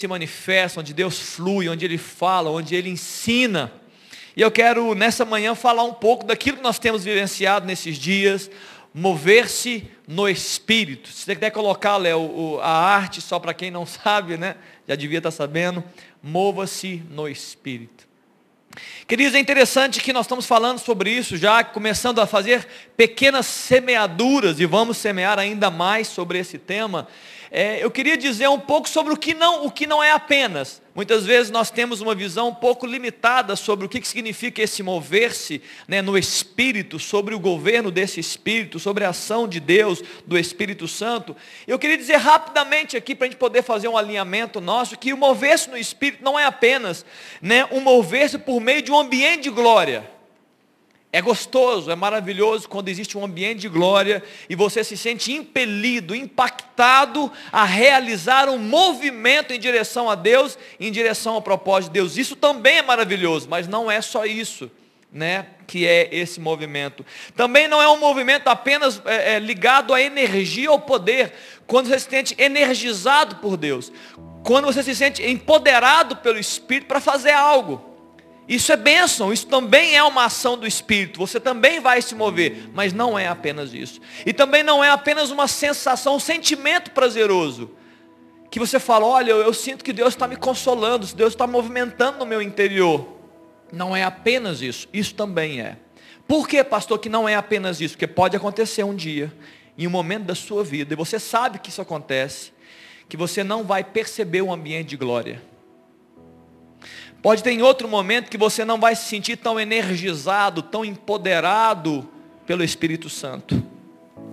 se manifesta, onde Deus flui, onde Ele fala, onde Ele ensina. E eu quero nessa manhã falar um pouco daquilo que nós temos vivenciado nesses dias, mover-se no Espírito. Se você quiser colocar, Léo, a arte, só para quem não sabe, né? Já devia estar sabendo. Mova-se no Espírito. Queridos, é interessante que nós estamos falando sobre isso já, começando a fazer pequenas semeaduras, e vamos semear ainda mais sobre esse tema é, eu queria dizer um pouco sobre o que, não, o que não é apenas. Muitas vezes nós temos uma visão um pouco limitada sobre o que, que significa esse mover-se né, no Espírito, sobre o governo desse Espírito, sobre a ação de Deus, do Espírito Santo. Eu queria dizer rapidamente aqui, para a gente poder fazer um alinhamento nosso, que o mover-se no Espírito não é apenas né, um mover-se por meio de um ambiente de glória. É gostoso, é maravilhoso quando existe um ambiente de glória e você se sente impelido, impactado a realizar um movimento em direção a Deus, em direção ao propósito de Deus. Isso também é maravilhoso, mas não é só isso, né? Que é esse movimento. Também não é um movimento apenas é, é, ligado à energia ou poder. Quando você se sente energizado por Deus, quando você se sente empoderado pelo Espírito para fazer algo. Isso é bênção, isso também é uma ação do Espírito, você também vai se mover, mas não é apenas isso. E também não é apenas uma sensação, um sentimento prazeroso. Que você fala, olha, eu, eu sinto que Deus está me consolando, Deus está movimentando no meu interior. Não é apenas isso, isso também é. Por que, pastor, que não é apenas isso? Porque pode acontecer um dia, em um momento da sua vida, e você sabe que isso acontece, que você não vai perceber o ambiente de glória Pode ter em outro momento que você não vai se sentir tão energizado, tão empoderado pelo Espírito Santo.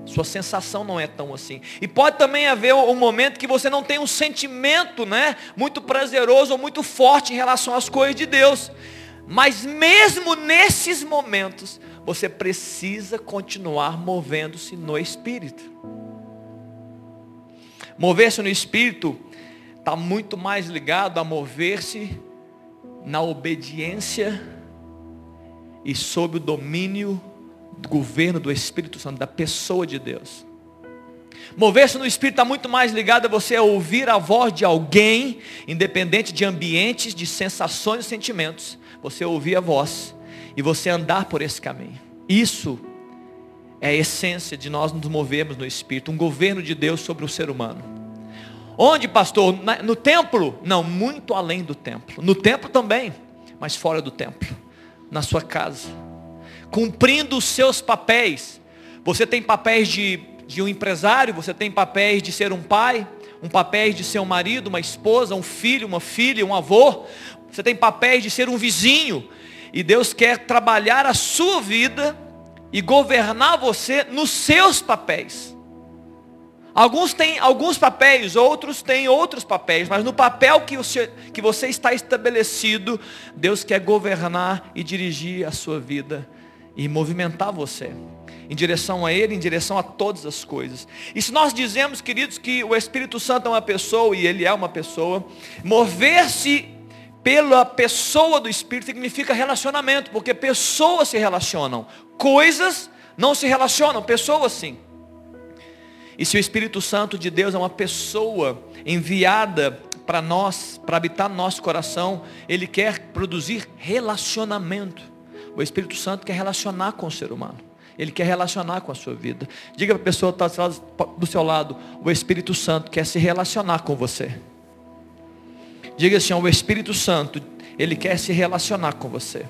Sua sensação não é tão assim. E pode também haver um momento que você não tem um sentimento, né, muito prazeroso ou muito forte em relação às coisas de Deus. Mas mesmo nesses momentos, você precisa continuar movendo-se no Espírito. Mover-se no Espírito está muito mais ligado a mover-se na obediência e sob o domínio do governo do Espírito Santo, da pessoa de Deus. Mover-se no Espírito está muito mais ligado a você ouvir a voz de alguém, independente de ambientes, de sensações e sentimentos. Você ouvir a voz e você andar por esse caminho. Isso é a essência de nós nos movermos no Espírito, um governo de Deus sobre o ser humano. Onde, pastor? No templo? Não, muito além do templo. No templo também, mas fora do templo. Na sua casa. Cumprindo os seus papéis. Você tem papéis de, de um empresário, você tem papéis de ser um pai, um papéis de ser um marido, uma esposa, um filho, uma filha, um avô. Você tem papéis de ser um vizinho. E Deus quer trabalhar a sua vida e governar você nos seus papéis. Alguns têm alguns papéis, outros têm outros papéis, mas no papel que você, que você está estabelecido, Deus quer governar e dirigir a sua vida e movimentar você em direção a Ele, em direção a todas as coisas. E se nós dizemos, queridos, que o Espírito Santo é uma pessoa e Ele é uma pessoa, mover-se pela pessoa do Espírito significa relacionamento, porque pessoas se relacionam, coisas não se relacionam, pessoas sim. E se o Espírito Santo de Deus é uma pessoa enviada para nós, para habitar no nosso coração, ele quer produzir relacionamento. O Espírito Santo quer relacionar com o ser humano. Ele quer relacionar com a sua vida. Diga para a pessoa que está do seu lado, o Espírito Santo quer se relacionar com você. Diga assim, o Espírito Santo, ele quer se relacionar com você.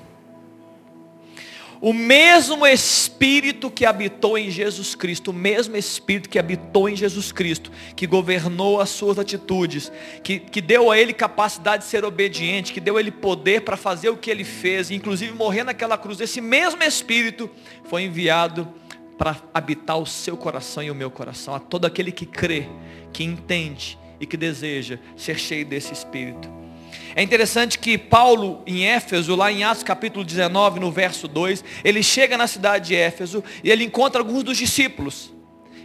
O mesmo Espírito que habitou em Jesus Cristo, o mesmo Espírito que habitou em Jesus Cristo, que governou as suas atitudes, que, que deu a ele capacidade de ser obediente, que deu a ele poder para fazer o que ele fez, inclusive morrer naquela cruz, esse mesmo Espírito foi enviado para habitar o seu coração e o meu coração, a todo aquele que crê, que entende e que deseja ser cheio desse Espírito. É interessante que Paulo, em Éfeso, lá em Atos capítulo 19, no verso 2, ele chega na cidade de Éfeso e ele encontra alguns dos discípulos.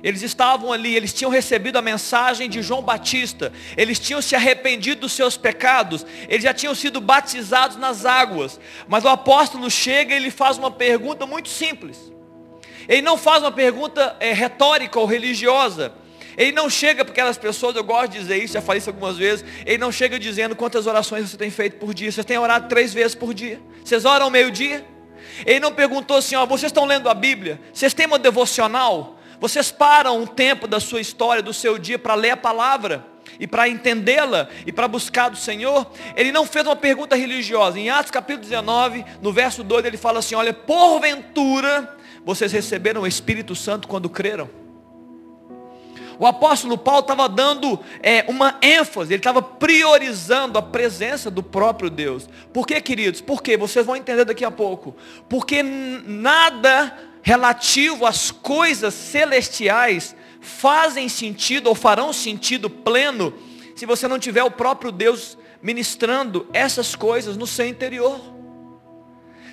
Eles estavam ali, eles tinham recebido a mensagem de João Batista, eles tinham se arrependido dos seus pecados, eles já tinham sido batizados nas águas. Mas o apóstolo chega e ele faz uma pergunta muito simples. Ele não faz uma pergunta é, retórica ou religiosa. Ele não chega para aquelas pessoas, eu gosto de dizer isso, já falei isso algumas vezes. Ele não chega dizendo quantas orações você tem feito por dia. Vocês têm orado três vezes por dia. Vocês oram meio-dia? Ele não perguntou assim, ó, vocês estão lendo a Bíblia? Vocês têm uma devocional? Vocês param um tempo da sua história, do seu dia, para ler a palavra? e para entendê-la e para buscar do Senhor, ele não fez uma pergunta religiosa. Em Atos capítulo 19, no verso 2, ele fala assim: Olha, porventura vocês receberam o Espírito Santo quando creram. O apóstolo Paulo estava dando é, uma ênfase, ele estava priorizando a presença do próprio Deus. Por que, queridos? Porque vocês vão entender daqui a pouco. Porque nada relativo às coisas celestiais fazem sentido ou farão sentido pleno se você não tiver o próprio Deus ministrando essas coisas no seu interior.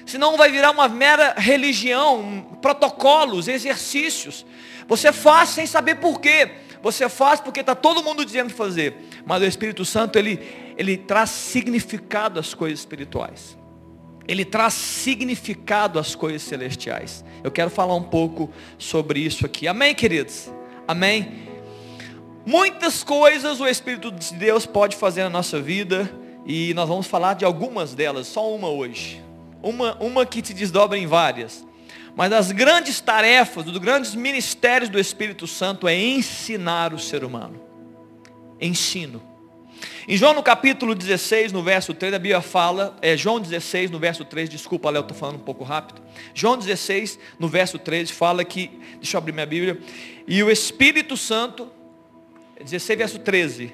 Senão vai virar uma mera religião, protocolos, exercícios. Você faz sem saber por quê. Você faz porque está todo mundo dizendo fazer. Mas o Espírito Santo, ele, ele traz significado às coisas espirituais. Ele traz significado às coisas celestiais. Eu quero falar um pouco sobre isso aqui. Amém, queridos? Amém? Muitas coisas o Espírito de Deus pode fazer na nossa vida e nós vamos falar de algumas delas, só uma hoje. Uma, uma que te desdobra em várias. Mas as grandes tarefas, dos grandes ministérios do Espírito Santo é ensinar o ser humano. Ensino. Em João no capítulo 16, no verso 3, a Bíblia fala, é João 16, no verso 3, desculpa, Léo, estou falando um pouco rápido. João 16, no verso 13, fala que, deixa eu abrir minha Bíblia, e o Espírito Santo, 16, verso 13.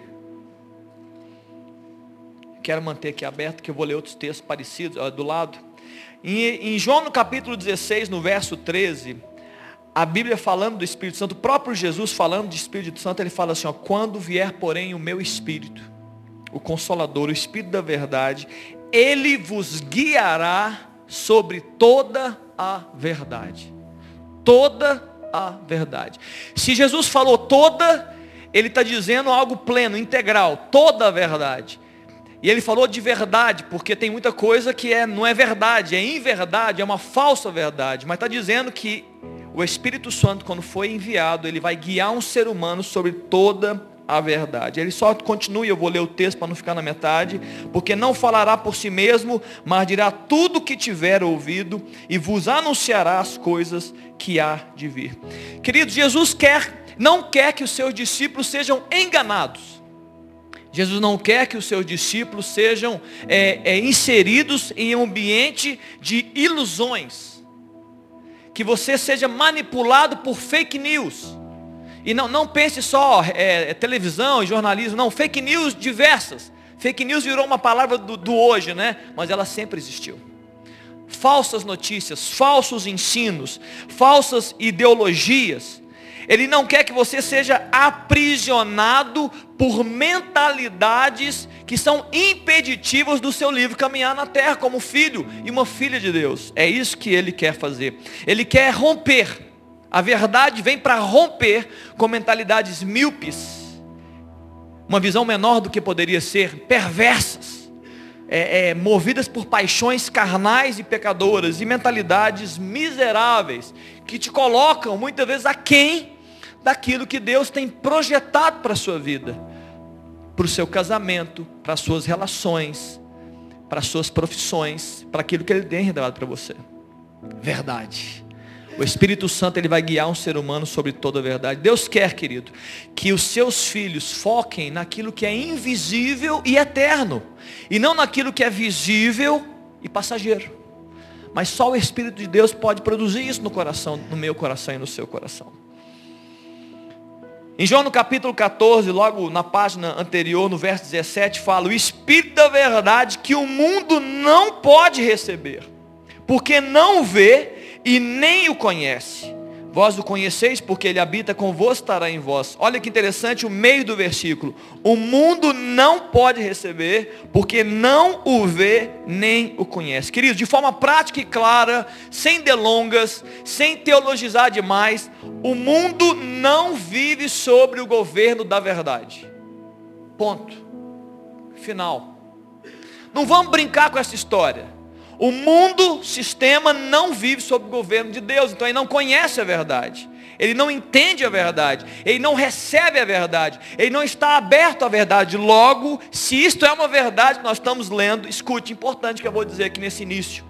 Quero manter aqui aberto, que eu vou ler outros textos parecidos, do lado. Em, João no capítulo 16, no verso 13, a Bíblia falando do Espírito Santo, o próprio Jesus falando de Espírito Santo, ele fala assim, ó, quando vier, porém, o meu Espírito, o Consolador, o Espírito da verdade, ele vos guiará sobre toda a verdade. Toda a verdade. Se Jesus falou toda, ele está dizendo algo pleno, integral, toda a verdade. E ele falou de verdade, porque tem muita coisa que é, não é verdade, é inverdade, é uma falsa verdade. Mas está dizendo que o Espírito Santo, quando foi enviado, ele vai guiar um ser humano sobre toda a verdade. Ele só continua, eu vou ler o texto para não ficar na metade, porque não falará por si mesmo, mas dirá tudo o que tiver ouvido e vos anunciará as coisas que há de vir. Queridos, Jesus quer, não quer que os seus discípulos sejam enganados. Jesus não quer que os seus discípulos sejam é, é, inseridos em um ambiente de ilusões. Que você seja manipulado por fake news e não, não pense só é, é, televisão e jornalismo, não, fake news diversas. Fake news virou uma palavra do, do hoje, né? Mas ela sempre existiu. Falsas notícias, falsos ensinos, falsas ideologias. Ele não quer que você seja aprisionado por mentalidades que são impeditivas do seu livre caminhar na terra como filho e uma filha de Deus. É isso que ele quer fazer. Ele quer romper a verdade vem para romper com mentalidades míopes, uma visão menor do que poderia ser, perversas, é, é, movidas por paixões carnais e pecadoras e mentalidades miseráveis que te colocam muitas vezes aquém daquilo que Deus tem projetado para a sua vida, para o seu casamento, para as suas relações, para as suas profissões, para aquilo que Ele tem revelado para você. Verdade. O Espírito Santo ele vai guiar um ser humano sobre toda a verdade. Deus quer, querido, que os seus filhos foquem naquilo que é invisível e eterno, e não naquilo que é visível e passageiro. Mas só o Espírito de Deus pode produzir isso no coração, no meu coração e no seu coração. Em João no capítulo 14, logo na página anterior, no verso 17, fala: O Espírito da verdade que o mundo não pode receber, porque não o vê e nem o conhece. Vós o conheceis porque ele habita convosco, estará em vós. Olha que interessante o meio do versículo. O mundo não pode receber porque não o vê nem o conhece. Queridos, de forma prática e clara, sem delongas, sem teologizar demais, o mundo não vive sobre o governo da verdade. Ponto. Final. Não vamos brincar com essa história. O mundo, sistema, não vive sob o governo de Deus, então ele não conhece a verdade. ele não entende a verdade, ele não recebe a verdade, ele não está aberto à verdade. Logo, se isto é uma verdade que nós estamos lendo, escute, importante que eu vou dizer aqui nesse início.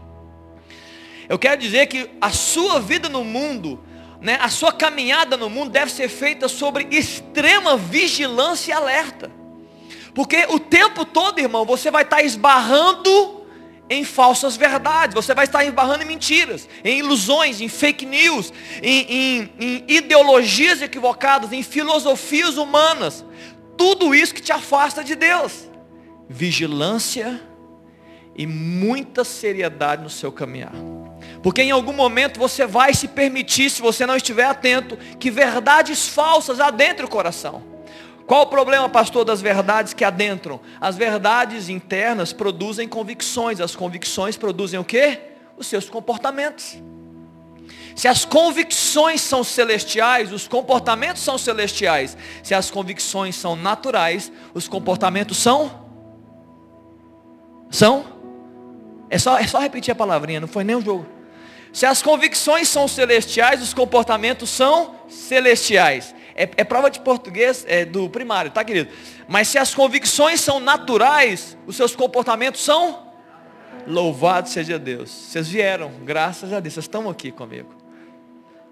Eu quero dizer que a sua vida no mundo, né, a sua caminhada no mundo deve ser feita sobre extrema vigilância e alerta. Porque o tempo todo, irmão, você vai estar esbarrando em falsas verdades, você vai estar esbarrando em mentiras, em ilusões, em fake news, em, em, em ideologias equivocadas, em filosofias humanas. Tudo isso que te afasta de Deus. Vigilância e muita seriedade no seu caminhar. Porque em algum momento você vai se permitir, se você não estiver atento, que verdades falsas adentrem o coração. Qual o problema, pastor, das verdades que adentram? As verdades internas produzem convicções. As convicções produzem o quê? Os seus comportamentos. Se as convicções são celestiais, os comportamentos são celestiais. Se as convicções são naturais, os comportamentos são? São? É só, é só repetir a palavrinha, não foi nem um jogo. Se as convicções são celestiais, os comportamentos são celestiais. É, é prova de português é, do primário, tá querido? Mas se as convicções são naturais, os seus comportamentos são? Louvado seja Deus. Vocês vieram, graças a Deus. Vocês estão aqui comigo.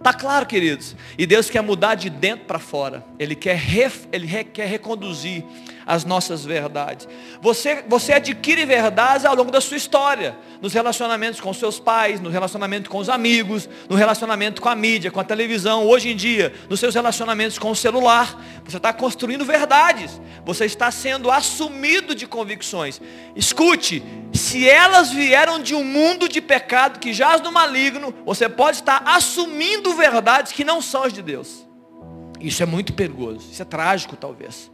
Tá claro, queridos? E Deus quer mudar de dentro para fora. Ele quer, ref, ele re, quer reconduzir as nossas verdades. Você, você adquire verdades ao longo da sua história, nos relacionamentos com seus pais, no relacionamento com os amigos, no relacionamento com a mídia, com a televisão, hoje em dia, nos seus relacionamentos com o celular. Você está construindo verdades, você está sendo assumido de convicções. Escute, se elas vieram de um mundo de pecado que jaz no maligno, você pode estar assumindo verdades que não são as de Deus. Isso é muito perigoso, isso é trágico talvez.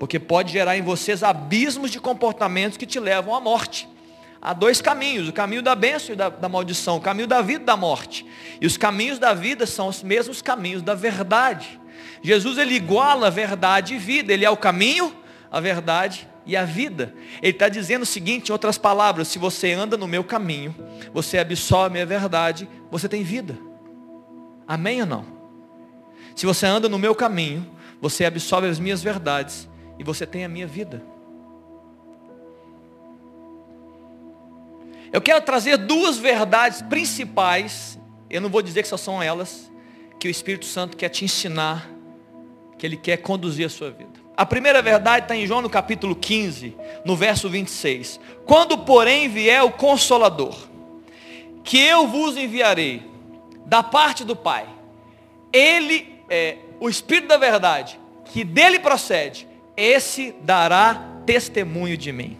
Porque pode gerar em vocês abismos de comportamentos que te levam à morte. Há dois caminhos, o caminho da bênção e da, da maldição, o caminho da vida e da morte. E os caminhos da vida são os mesmos caminhos da verdade. Jesus ele iguala verdade e vida, ele é o caminho, a verdade e a vida. Ele está dizendo o seguinte, em outras palavras, se você anda no meu caminho, você absorve a minha verdade, você tem vida. Amém ou não? Se você anda no meu caminho, você absorve as minhas verdades, e você tem a minha vida. Eu quero trazer duas verdades principais, eu não vou dizer que só são elas, que o Espírito Santo quer te ensinar, que Ele quer conduzir a sua vida. A primeira verdade está em João no capítulo 15, no verso 26. Quando, porém, vier o Consolador, que eu vos enviarei, da parte do Pai, Ele é o Espírito da verdade, que dele procede, esse dará testemunho de mim.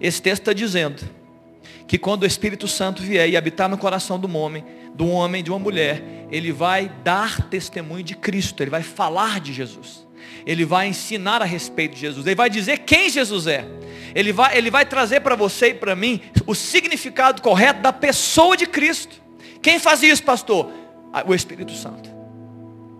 Esse texto está dizendo que quando o Espírito Santo vier e habitar no coração do homem, do homem, de uma mulher, ele vai dar testemunho de Cristo, ele vai falar de Jesus. Ele vai ensinar a respeito de Jesus. Ele vai dizer quem Jesus é. Ele vai, ele vai trazer para você e para mim o significado correto da pessoa de Cristo. Quem faz isso, pastor? O Espírito Santo.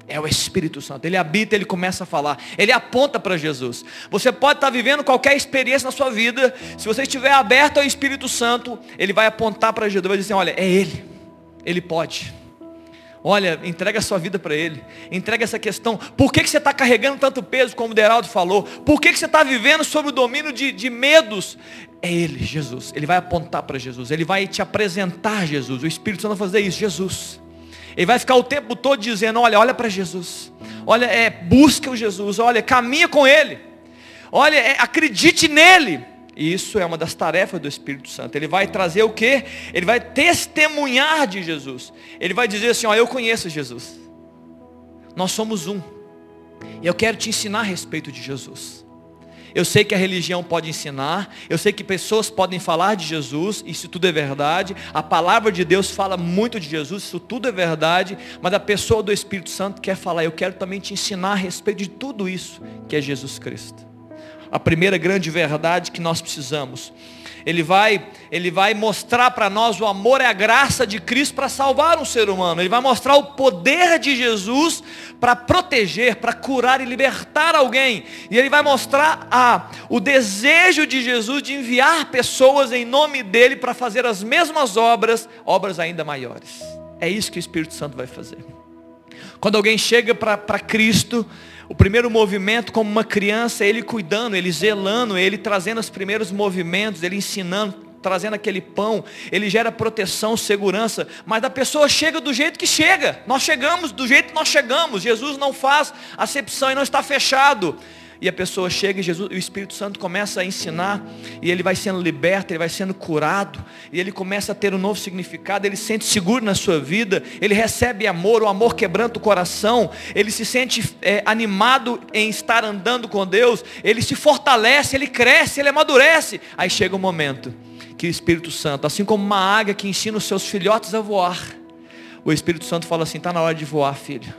É o Espírito Santo. Ele habita, ele começa a falar. Ele aponta para Jesus. Você pode estar vivendo qualquer experiência na sua vida. Se você estiver aberto ao Espírito Santo, ele vai apontar para Jesus. Vai dizer: Olha, é Ele. Ele pode. Olha, entrega a sua vida para Ele. Entrega essa questão. Por que, que você está carregando tanto peso, como o Deraldo falou? Por que, que você está vivendo sob o domínio de, de medos? É Ele, Jesus. Ele vai apontar para Jesus. Ele vai te apresentar Jesus. O Espírito Santo vai fazer isso. Jesus. Ele vai ficar o tempo todo dizendo, olha, olha para Jesus. Olha, é, busca o Jesus. Olha, caminha com Ele. Olha, é, acredite nele. Isso é uma das tarefas do Espírito Santo. Ele vai trazer o quê? Ele vai testemunhar de Jesus. Ele vai dizer assim, ó, eu conheço Jesus. Nós somos um. E eu quero te ensinar a respeito de Jesus. Eu sei que a religião pode ensinar, eu sei que pessoas podem falar de Jesus, isso tudo é verdade. A palavra de Deus fala muito de Jesus, isso tudo é verdade. Mas a pessoa do Espírito Santo quer falar, eu quero também te ensinar a respeito de tudo isso que é Jesus Cristo. A primeira grande verdade que nós precisamos ele vai, ele vai mostrar para nós o amor e a graça de Cristo para salvar um ser humano. Ele vai mostrar o poder de Jesus para proteger, para curar e libertar alguém. E ele vai mostrar a, o desejo de Jesus de enviar pessoas em nome dele para fazer as mesmas obras, obras ainda maiores. É isso que o Espírito Santo vai fazer. Quando alguém chega para Cristo, o primeiro movimento, como uma criança, é ele cuidando, ele zelando, ele trazendo os primeiros movimentos, ele ensinando, trazendo aquele pão, ele gera proteção, segurança, mas a pessoa chega do jeito que chega. Nós chegamos do jeito que nós chegamos. Jesus não faz acepção e não está fechado e a pessoa chega e Jesus, o Espírito Santo começa a ensinar, e ele vai sendo liberto, ele vai sendo curado, e ele começa a ter um novo significado, ele se sente seguro na sua vida, ele recebe amor, o amor quebranta o coração, ele se sente é, animado em estar andando com Deus, ele se fortalece, ele cresce, ele amadurece. Aí chega o um momento que o Espírito Santo, assim como uma águia que ensina os seus filhotes a voar, o Espírito Santo fala assim: está na hora de voar, filho.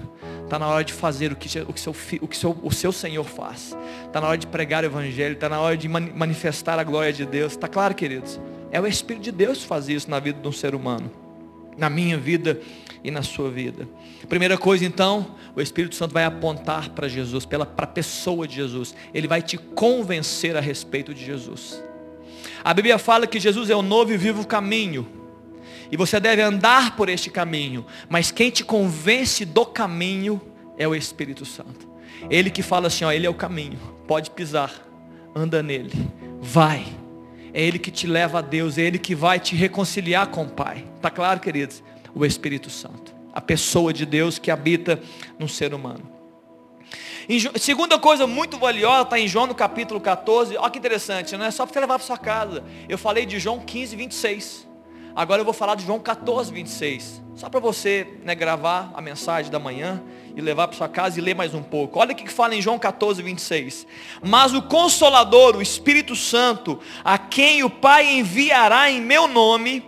Está na hora de fazer o que, o, que, seu, o, que seu, o seu Senhor faz. Está na hora de pregar o Evangelho. Está na hora de manifestar a glória de Deus. Está claro, queridos? É o Espírito de Deus que faz isso na vida de um ser humano. Na minha vida e na sua vida. Primeira coisa então, o Espírito Santo vai apontar para Jesus, para a pessoa de Jesus. Ele vai te convencer a respeito de Jesus. A Bíblia fala que Jesus é o novo e vivo caminho. E você deve andar por este caminho. Mas quem te convence do caminho é o Espírito Santo. Ele que fala assim, ó, ele é o caminho. Pode pisar, anda nele, vai. É ele que te leva a Deus, é ele que vai te reconciliar com o Pai. Tá claro, queridos? O Espírito Santo, a pessoa de Deus que habita no ser humano. Segunda coisa muito valiosa está em João no capítulo 14. Olha que interessante, não é só para você levar para sua casa. Eu falei de João 15, 26. Agora eu vou falar de João 14, 26. Só para você né, gravar a mensagem da manhã e levar para sua casa e ler mais um pouco. Olha o que fala em João 14, 26. Mas o Consolador, o Espírito Santo, a quem o Pai enviará em meu nome,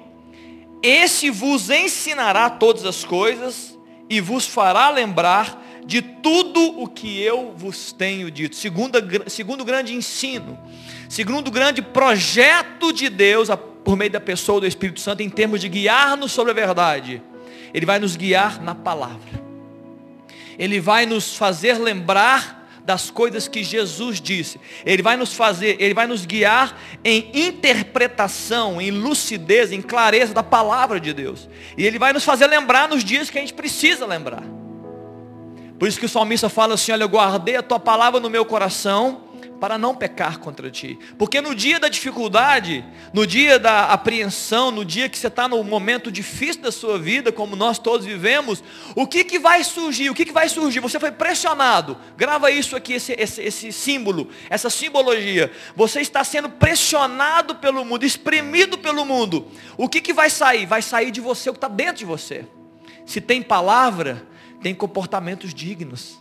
esse vos ensinará todas as coisas e vos fará lembrar de tudo o que eu vos tenho dito. Segundo, segundo grande ensino, segundo grande projeto de Deus, a por meio da pessoa do Espírito Santo em termos de guiar-nos sobre a verdade. Ele vai nos guiar na palavra. Ele vai nos fazer lembrar das coisas que Jesus disse. Ele vai nos fazer, ele vai nos guiar em interpretação, em lucidez, em clareza da palavra de Deus. E ele vai nos fazer lembrar nos dias que a gente precisa lembrar. Por isso que o salmista fala assim: Olha, eu guardei a tua palavra no meu coração para não pecar contra ti. Porque no dia da dificuldade, no dia da apreensão, no dia que você está no momento difícil da sua vida, como nós todos vivemos, o que, que vai surgir? O que, que vai surgir? Você foi pressionado. Grava isso aqui, esse, esse, esse símbolo, essa simbologia. Você está sendo pressionado pelo mundo, espremido pelo mundo. O que, que vai sair? Vai sair de você o que está dentro de você. Se tem palavra, tem comportamentos dignos.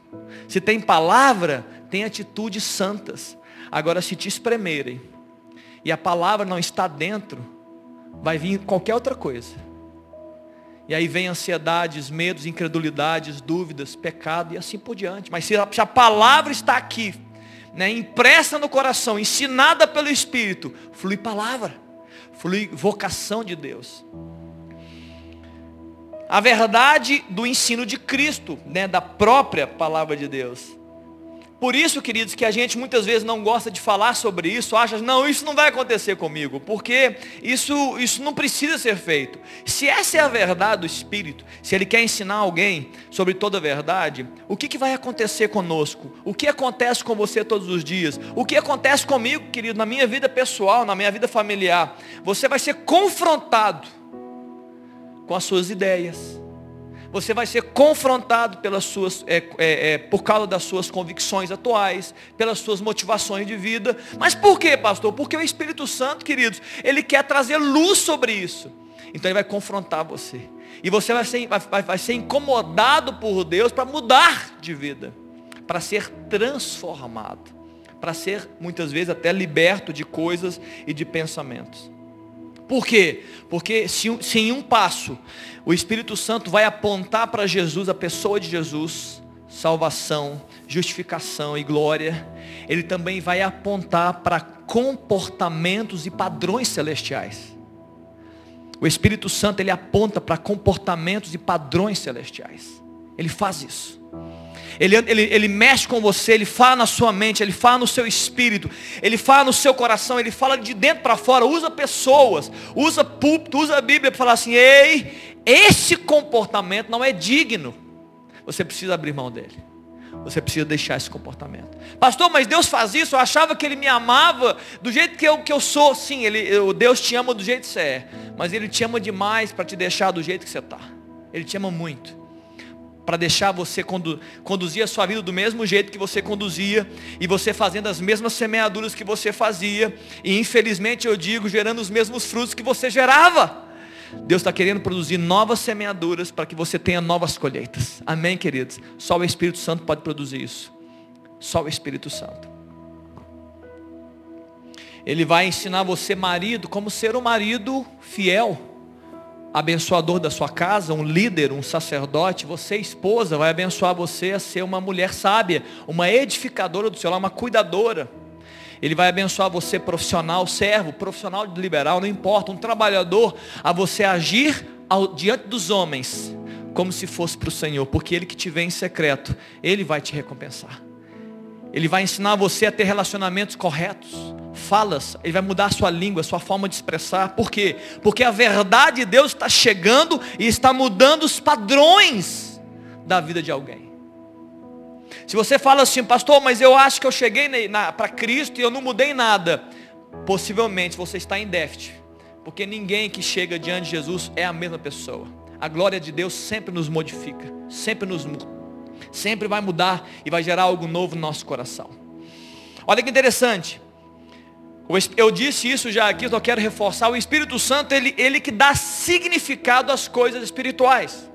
Se tem palavra, tem atitudes santas. Agora, se te espremerem e a palavra não está dentro, vai vir qualquer outra coisa. E aí vem ansiedades, medos, incredulidades, dúvidas, pecado e assim por diante. Mas se a, se a palavra está aqui, né, impressa no coração, ensinada pelo Espírito, flui palavra, flui vocação de Deus a verdade do ensino de Cristo, né, da própria palavra de Deus. Por isso, queridos, que a gente muitas vezes não gosta de falar sobre isso, acha, não, isso não vai acontecer comigo, porque isso, isso não precisa ser feito. Se essa é a verdade do Espírito, se Ele quer ensinar alguém sobre toda a verdade, o que, que vai acontecer conosco? O que acontece com você todos os dias? O que acontece comigo, querido, na minha vida pessoal, na minha vida familiar? Você vai ser confrontado com as suas ideias. Você vai ser confrontado pelas suas, é, é, é, por causa das suas convicções atuais, pelas suas motivações de vida. Mas por quê, pastor? Porque o Espírito Santo, queridos, ele quer trazer luz sobre isso. Então ele vai confrontar você. E você vai ser, vai, vai ser incomodado por Deus para mudar de vida, para ser transformado, para ser muitas vezes até liberto de coisas e de pensamentos. Por quê? Porque se, se em um passo o Espírito Santo vai apontar para Jesus, a pessoa de Jesus, salvação, justificação e glória, ele também vai apontar para comportamentos e padrões celestiais. O Espírito Santo ele aponta para comportamentos e padrões celestiais. Ele faz isso. Ele, ele, ele mexe com você, ele fala na sua mente, ele fala no seu espírito, ele fala no seu coração, ele fala de dentro para fora, usa pessoas, usa púlpito, usa a Bíblia para falar assim, ei, esse comportamento não é digno. Você precisa abrir mão dele. Você precisa deixar esse comportamento. Pastor, mas Deus faz isso? Eu achava que Ele me amava do jeito que eu, que eu sou. Sim, ele, eu, Deus te ama do jeito que você é. Mas Ele te ama demais para te deixar do jeito que você está. Ele te ama muito. Para deixar você condu, conduzir a sua vida do mesmo jeito que você conduzia. E você fazendo as mesmas semeaduras que você fazia. E infelizmente eu digo, gerando os mesmos frutos que você gerava. Deus está querendo produzir novas semeaduras para que você tenha novas colheitas. Amém, queridos? Só o Espírito Santo pode produzir isso. Só o Espírito Santo. Ele vai ensinar você, marido, como ser um marido fiel, abençoador da sua casa, um líder, um sacerdote. Você, esposa, vai abençoar você a ser uma mulher sábia, uma edificadora do seu lar, uma cuidadora. Ele vai abençoar você profissional, servo, profissional liberal, não importa, um trabalhador, a você agir ao, diante dos homens, como se fosse para o Senhor, porque Ele que te vê em secreto, Ele vai te recompensar. Ele vai ensinar você a ter relacionamentos corretos, falas, Ele vai mudar a sua língua, a sua forma de expressar. Por quê? Porque a verdade de Deus está chegando e está mudando os padrões da vida de alguém. Se você fala assim, pastor, mas eu acho que eu cheguei para Cristo e eu não mudei nada, possivelmente você está em déficit. Porque ninguém que chega diante de Jesus é a mesma pessoa. A glória de Deus sempre nos modifica, sempre nos sempre vai mudar e vai gerar algo novo no nosso coração. Olha que interessante. Eu disse isso já aqui, eu quero reforçar. O Espírito Santo, ele, ele que dá significado às coisas espirituais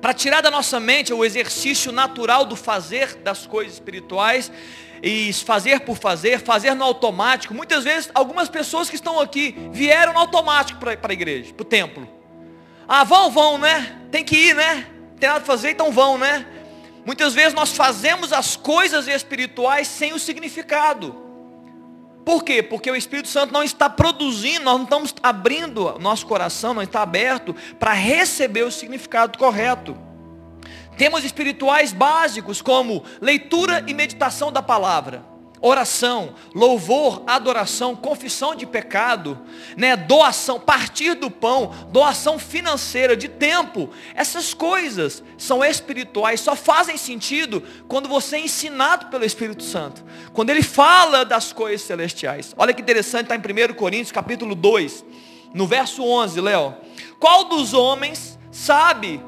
para tirar da nossa mente o exercício natural do fazer das coisas espirituais e fazer por fazer, fazer no automático. Muitas vezes, algumas pessoas que estão aqui vieram no automático para a igreja, para o templo. Ah, vão, vão, né? Tem que ir, né? Tem nada para fazer, então vão, né? Muitas vezes nós fazemos as coisas espirituais sem o significado. Por quê? Porque o Espírito Santo não está produzindo, nós não estamos abrindo nosso coração, não está aberto para receber o significado correto. Temos espirituais básicos como leitura e meditação da palavra oração, louvor, adoração, confissão de pecado, né, doação, partir do pão, doação financeira, de tempo. Essas coisas são espirituais, só fazem sentido quando você é ensinado pelo Espírito Santo. Quando ele fala das coisas celestiais. Olha que interessante, está em 1 Coríntios capítulo 2, no verso 11, Léo. Qual dos homens sabe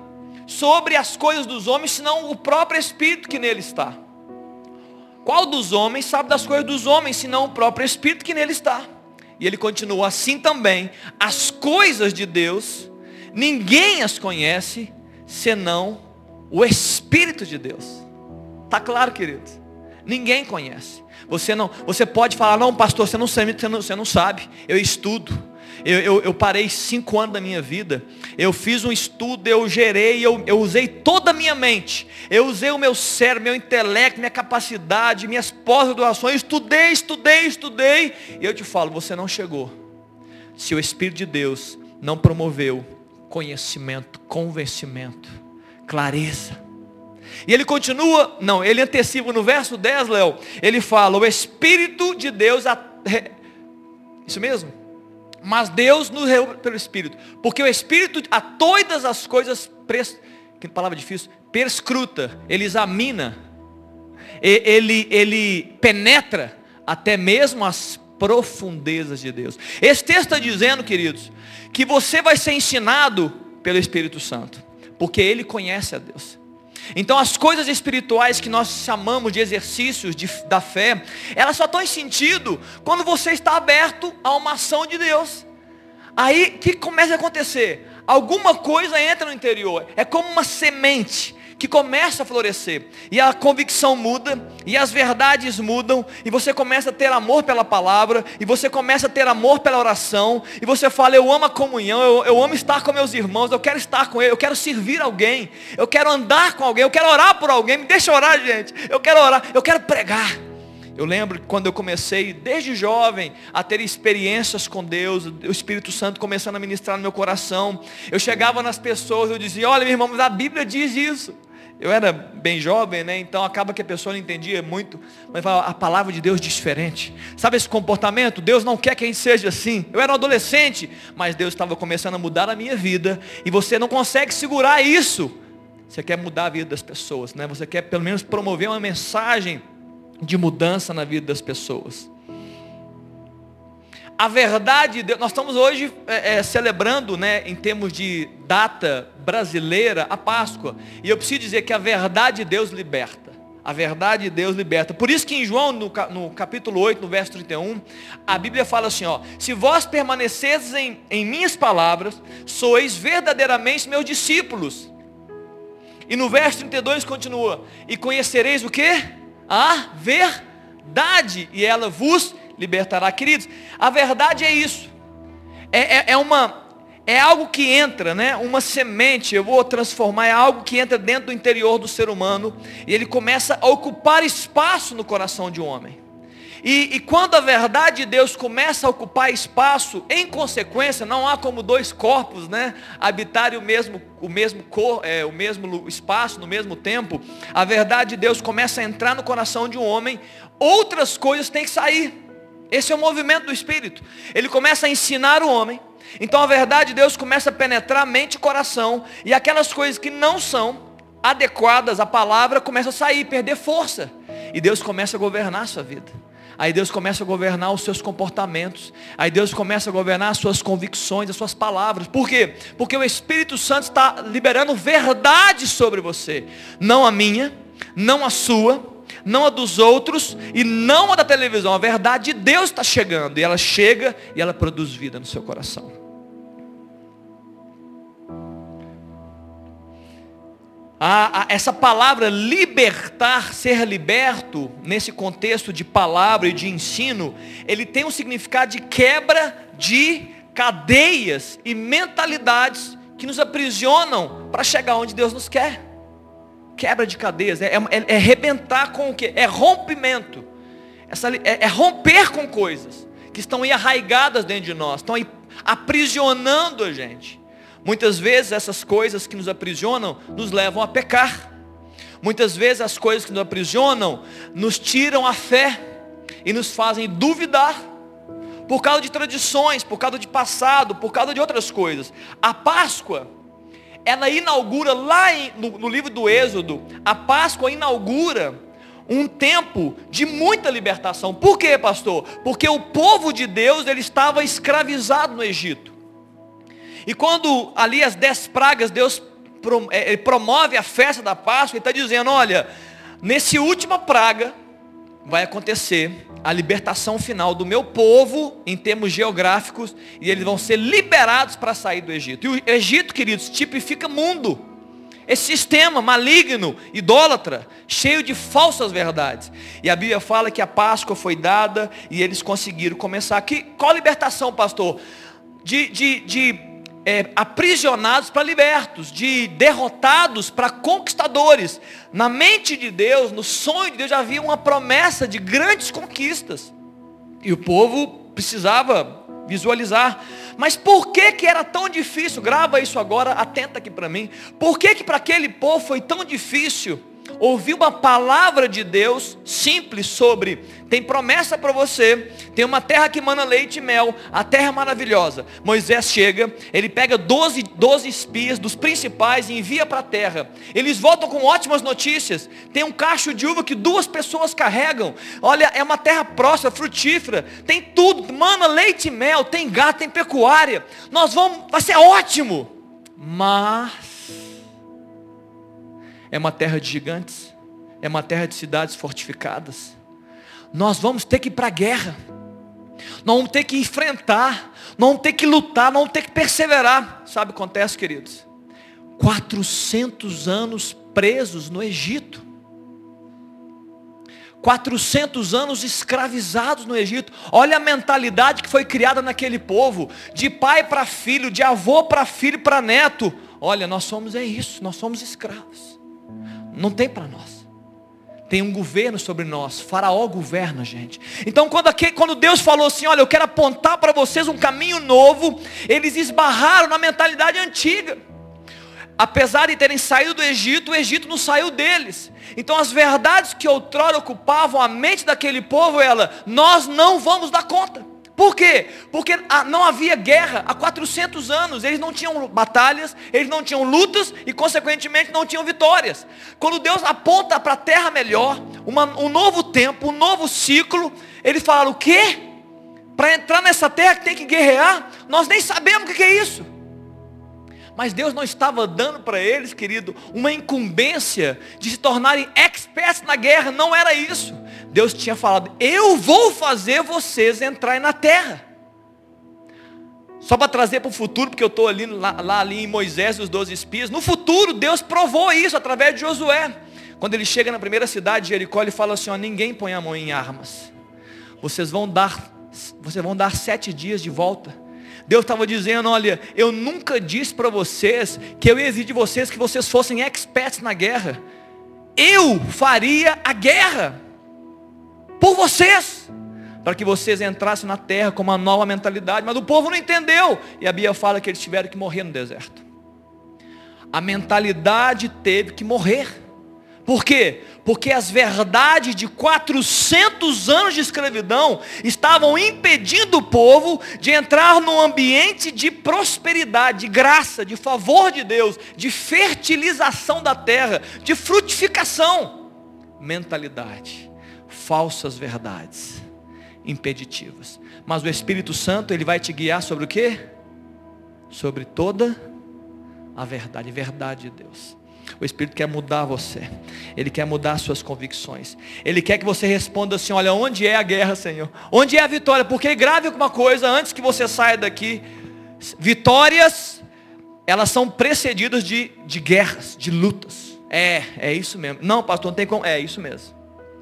sobre as coisas dos homens, senão o próprio Espírito que nele está? Qual dos homens sabe das coisas dos homens, senão o próprio Espírito que nele está? E ele continua assim também, as coisas de Deus, ninguém as conhece, senão o Espírito de Deus. Está claro, queridos? Ninguém conhece. Você não, você pode falar, não, pastor, você não, você não, você não sabe. Eu estudo. Eu, eu, eu, parei cinco anos da minha vida. Eu fiz um estudo, eu gerei, eu, eu usei toda a minha mente. Eu usei o meu cérebro, meu intelecto, minha capacidade, minhas pós-graduações. Estudei, estudei, estudei. E eu te falo, você não chegou. Se o Espírito de Deus não promoveu conhecimento, convencimento, clareza. E ele continua, não, ele antecipa no verso 10, Léo, ele fala, o Espírito de Deus, isso mesmo? Mas Deus nos reúne pelo Espírito. Porque o Espírito a todas as coisas, pres, que palavra difícil, perscruta, ele examina, ele, ele penetra até mesmo as profundezas de Deus. Esse texto está dizendo, queridos, que você vai ser ensinado pelo Espírito Santo. Porque ele conhece a Deus. Então as coisas espirituais que nós chamamos de exercícios de, da fé, elas só estão em sentido quando você está aberto a uma ação de Deus. Aí o que começa a acontecer? Alguma coisa entra no interior. É como uma semente que começa a florescer. E a convicção muda, e as verdades mudam, e você começa a ter amor pela palavra, e você começa a ter amor pela oração, e você fala, eu amo a comunhão, eu, eu amo estar com meus irmãos, eu quero estar com eles, eu quero servir alguém, eu quero andar com alguém, eu quero orar por alguém, me deixa orar, gente. Eu quero orar, eu quero pregar. Eu lembro quando eu comecei, desde jovem, a ter experiências com Deus, o Espírito Santo começando a ministrar no meu coração. Eu chegava nas pessoas, eu dizia, olha meu irmão, mas a Bíblia diz isso. Eu era bem jovem, né? Então acaba que a pessoa não entendia muito. Mas a palavra de Deus diz diferente. Sabe esse comportamento? Deus não quer que a gente seja assim. Eu era um adolescente, mas Deus estava começando a mudar a minha vida. E você não consegue segurar isso Você quer mudar a vida das pessoas, né? Você quer pelo menos promover uma mensagem de mudança na vida das pessoas. A verdade, nós estamos hoje é, é, celebrando, né, em termos de data brasileira, a Páscoa. E eu preciso dizer que a verdade de Deus liberta. A verdade de Deus liberta. Por isso que em João, no, no, capítulo 8, no verso 31, a Bíblia fala assim, ó, se vós permaneceis em, em minhas palavras, sois verdadeiramente meus discípulos. E no verso 32 continua, e conhecereis o que? A verdade, e ela vos libertará. Queridos, a verdade é isso. É, é, é, uma, é algo que entra, né? Uma semente, eu vou transformar, é algo que entra dentro do interior do ser humano. E ele começa a ocupar espaço no coração de um homem. E, e, quando a verdade de Deus começa a ocupar espaço, em consequência, não há como dois corpos, né, habitarem o mesmo, o mesmo cor, é, o mesmo espaço, no mesmo tempo. A verdade de Deus começa a entrar no coração de um homem. Outras coisas têm que sair. Esse é o movimento do Espírito. Ele começa a ensinar o homem. Então a verdade de Deus começa a penetrar mente e coração. E aquelas coisas que não são adequadas à palavra começam a sair, perder força. E Deus começa a governar a sua vida. Aí Deus começa a governar os seus comportamentos. Aí Deus começa a governar as suas convicções, as suas palavras. Por quê? Porque o Espírito Santo está liberando verdade sobre você. Não a minha, não a sua, não a dos outros e não a da televisão. A verdade de Deus está chegando e ela chega e ela produz vida no seu coração. A, a, essa palavra libertar, ser liberto, nesse contexto de palavra e de ensino, ele tem um significado de quebra de cadeias e mentalidades que nos aprisionam para chegar onde Deus nos quer quebra de cadeias, é, é, é rebentar com o que? É rompimento. Essa, é, é romper com coisas que estão aí arraigadas dentro de nós, estão aí aprisionando a gente. Muitas vezes essas coisas que nos aprisionam nos levam a pecar. Muitas vezes as coisas que nos aprisionam nos tiram a fé e nos fazem duvidar por causa de tradições, por causa de passado, por causa de outras coisas. A Páscoa ela inaugura lá em, no, no livro do Êxodo, a Páscoa inaugura um tempo de muita libertação. Por quê, pastor? Porque o povo de Deus ele estava escravizado no Egito. E quando ali as dez pragas, Deus é, promove a festa da Páscoa, Ele está dizendo, olha, nesse última praga vai acontecer a libertação final do meu povo em termos geográficos e eles vão ser liberados para sair do Egito. E o Egito, queridos, tipifica mundo. Esse sistema maligno, idólatra, cheio de falsas verdades. E a Bíblia fala que a Páscoa foi dada e eles conseguiram começar. aqui. qual libertação, pastor? De, de, de é, aprisionados para libertos, de derrotados para conquistadores. Na mente de Deus, no sonho de Deus, já havia uma promessa de grandes conquistas. E o povo precisava visualizar. Mas por que que era tão difícil? Grava isso agora, atenta aqui para mim. Por que que para aquele povo foi tão difícil ouvir uma palavra de Deus simples sobre, tem promessa para você, tem uma terra que mana leite e mel, a terra é maravilhosa. Moisés chega, ele pega 12, 12 espias dos principais e envia para a terra. Eles voltam com ótimas notícias. Tem um cacho de uva que duas pessoas carregam. Olha, é uma terra próspera, frutífera, tem tudo, mana leite e mel, tem gato, tem pecuária. Nós vamos, vai ser ótimo. Mas é uma terra de gigantes, é uma terra de cidades fortificadas. Nós vamos ter que ir para a guerra, nós vamos ter que enfrentar, nós vamos ter que lutar, nós vamos ter que perseverar. Sabe o que acontece, queridos? 400 anos presos no Egito. 400 anos escravizados no Egito. Olha a mentalidade que foi criada naquele povo, de pai para filho, de avô para filho para neto. Olha, nós somos é isso, nós somos escravos. Não tem para nós. Tem um governo sobre nós. Faraó governa, gente. Então, quando, aqui, quando Deus falou assim: Olha, eu quero apontar para vocês um caminho novo, eles esbarraram na mentalidade antiga. Apesar de terem saído do Egito, o Egito não saiu deles. Então, as verdades que outrora ocupavam a mente daquele povo, ela, nós não vamos dar conta. Por quê? Porque não havia guerra há 400 anos. Eles não tinham batalhas, eles não tinham lutas e, consequentemente, não tinham vitórias. Quando Deus aponta para a terra melhor, uma, um novo tempo, um novo ciclo, eles falaram: o quê? Para entrar nessa terra que tem que guerrear? Nós nem sabemos o que é isso. Mas Deus não estava dando para eles, querido, uma incumbência de se tornarem experts na guerra, não era isso. Deus tinha falado: Eu vou fazer vocês entrarem na terra. Só para trazer para o futuro, porque eu estou ali, lá, lá, ali em Moisés e os doze espias. No futuro, Deus provou isso através de Josué. Quando ele chega na primeira cidade de Jericó, ele fala assim: ó, ninguém põe a mão em armas. Vocês vão dar, vocês vão dar sete dias de volta. Deus estava dizendo, olha, eu nunca disse para vocês que eu ia de vocês que vocês fossem experts na guerra. Eu faria a guerra por vocês, para que vocês entrassem na terra com uma nova mentalidade, mas o povo não entendeu. E a Bíblia fala que eles tiveram que morrer no deserto. A mentalidade teve que morrer. Por quê? Porque as verdades de 400 anos de escravidão estavam impedindo o povo de entrar num ambiente de prosperidade, de graça, de favor de Deus, de fertilização da terra, de frutificação. Mentalidade, falsas verdades, impeditivas. Mas o Espírito Santo, ele vai te guiar sobre o quê? Sobre toda a verdade, verdade de Deus. O Espírito quer mudar você. Ele quer mudar suas convicções. Ele quer que você responda assim: olha, onde é a guerra, Senhor? Onde é a vitória? Porque grave uma coisa antes que você saia daqui. Vitórias, elas são precedidas de, de guerras, de lutas. É, é isso mesmo. Não, pastor, não tem como. É isso mesmo.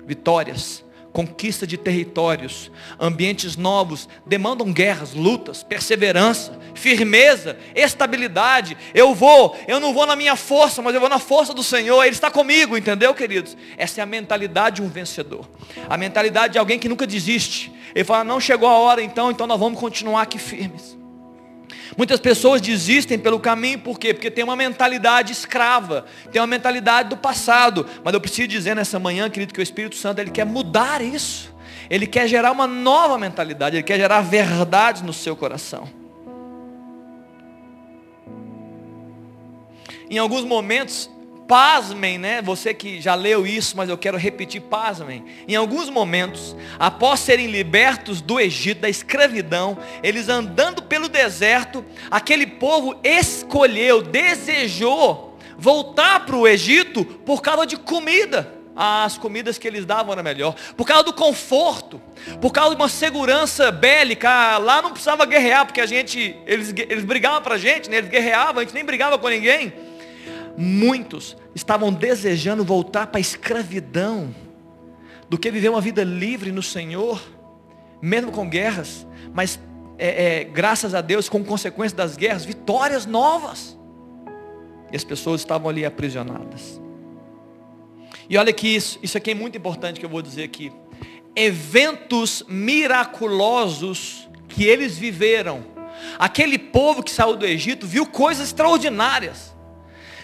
Vitórias conquista de territórios, ambientes novos, demandam guerras, lutas, perseverança, firmeza, estabilidade. Eu vou, eu não vou na minha força, mas eu vou na força do Senhor, Ele está comigo, entendeu, queridos? Essa é a mentalidade de um vencedor, a mentalidade de alguém que nunca desiste. Ele fala, não chegou a hora então, então nós vamos continuar aqui firmes. Muitas pessoas desistem pelo caminho, por quê? Porque tem uma mentalidade escrava, tem uma mentalidade do passado. Mas eu preciso dizer nessa manhã, querido, que o Espírito Santo ele quer mudar isso. Ele quer gerar uma nova mentalidade, ele quer gerar verdade no seu coração. Em alguns momentos, pasmem, né? Você que já leu isso, mas eu quero repetir, pasmem. Em alguns momentos, após serem libertos do Egito, da escravidão, eles andando pelo deserto, aquele povo escolheu, desejou voltar para o Egito por causa de comida. As comidas que eles davam era melhor. Por causa do conforto. Por causa de uma segurança bélica. Ah, lá não precisava guerrear, porque a gente. Eles, eles brigavam para a gente, né? eles guerreavam, a gente nem brigava com ninguém. Muitos estavam desejando voltar para a escravidão, do que viver uma vida livre no Senhor, mesmo com guerras, mas é, é, graças a Deus, com consequência das guerras, vitórias novas. E as pessoas estavam ali aprisionadas. E olha que isso, isso aqui é muito importante que eu vou dizer aqui. Eventos miraculosos que eles viveram. Aquele povo que saiu do Egito viu coisas extraordinárias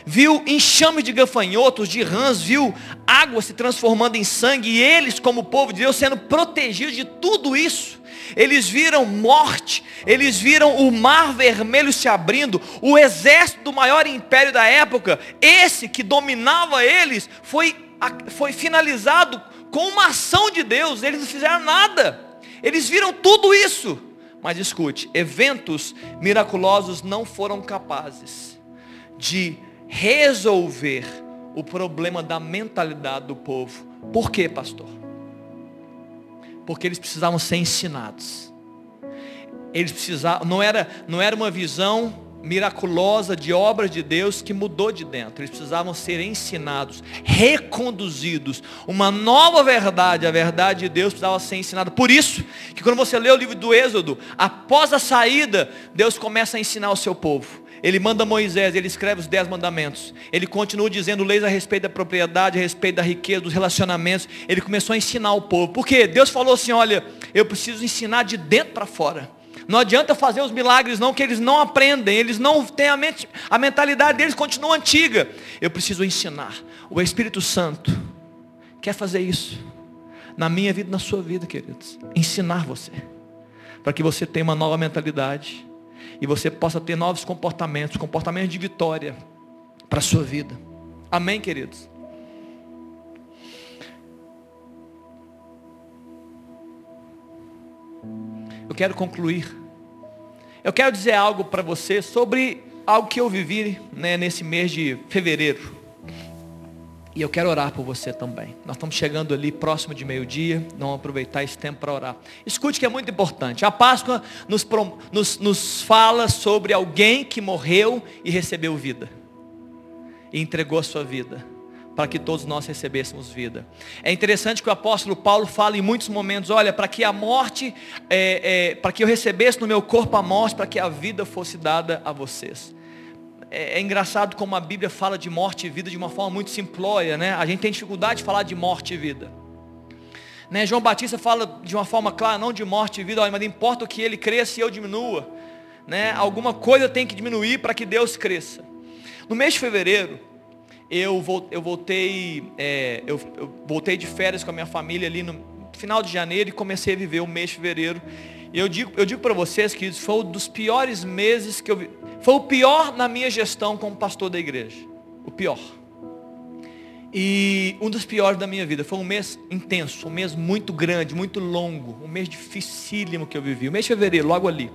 viu enxame de gafanhotos, de rãs, viu água se transformando em sangue, e eles, como povo de Deus, sendo protegidos de tudo isso. Eles viram morte, eles viram o mar vermelho se abrindo, o exército do maior império da época, esse que dominava eles, foi, foi finalizado com uma ação de Deus, eles não fizeram nada, eles viram tudo isso. Mas escute, eventos miraculosos não foram capazes de resolver o problema da mentalidade do povo. Por quê, pastor? Porque eles precisavam ser ensinados. Eles precisavam, não era, não era uma visão miraculosa de obras de Deus que mudou de dentro. Eles precisavam ser ensinados, reconduzidos. Uma nova verdade, a verdade de Deus precisava ser ensinada. Por isso que quando você lê o livro do Êxodo, após a saída, Deus começa a ensinar o seu povo. Ele manda Moisés, ele escreve os dez mandamentos. Ele continua dizendo leis a respeito da propriedade, a respeito da riqueza, dos relacionamentos. Ele começou a ensinar o povo. Por quê? Deus falou assim: olha, eu preciso ensinar de dentro para fora. Não adianta fazer os milagres não, que eles não aprendem, eles não têm a, mente, a mentalidade deles continua antiga. Eu preciso ensinar. O Espírito Santo quer fazer isso na minha vida, na sua vida, queridos. Ensinar você para que você tenha uma nova mentalidade e você possa ter novos comportamentos, comportamentos de vitória para a sua vida. Amém, queridos? Eu quero concluir. Eu quero dizer algo para você sobre algo que eu vivi né, nesse mês de fevereiro. E eu quero orar por você também. Nós estamos chegando ali próximo de meio-dia. Vamos aproveitar esse tempo para orar. Escute que é muito importante. A Páscoa nos, nos, nos fala sobre alguém que morreu e recebeu vida. E entregou a sua vida. Para que todos nós recebêssemos vida. É interessante que o apóstolo Paulo fala em muitos momentos: olha, para que a morte, é, é, para que eu recebesse no meu corpo a morte, para que a vida fosse dada a vocês é, é, engraçado como a Bíblia fala de morte e vida de uma forma muito simplória, né? A gente tem dificuldade de falar de morte e vida. Né? João Batista fala de uma forma clara, não de morte e vida, olha, mas importa o que ele cresça e eu diminua. Né? Alguma coisa tem que diminuir para que Deus cresça. No mês de fevereiro, eu, voltei, é, eu, eu voltei de férias com a minha família ali no final de janeiro e comecei a viver o mês de fevereiro. E eu digo, eu digo para vocês que foi um dos piores meses que eu vi. Foi o pior na minha gestão como pastor da igreja. O pior. E um dos piores da minha vida. Foi um mês intenso, um mês muito grande, muito longo, um mês dificílimo que eu vivi. O mês de fevereiro, logo ali.